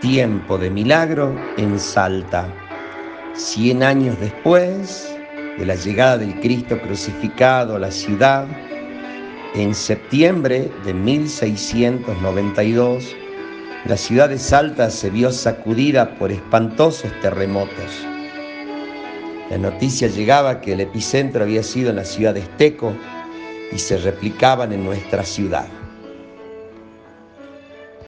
Tiempo de milagro en Salta. Cien años después de la llegada del Cristo crucificado a la ciudad, en septiembre de 1692, la ciudad de Salta se vio sacudida por espantosos terremotos. La noticia llegaba que el epicentro había sido en la ciudad de Esteco y se replicaban en nuestra ciudad.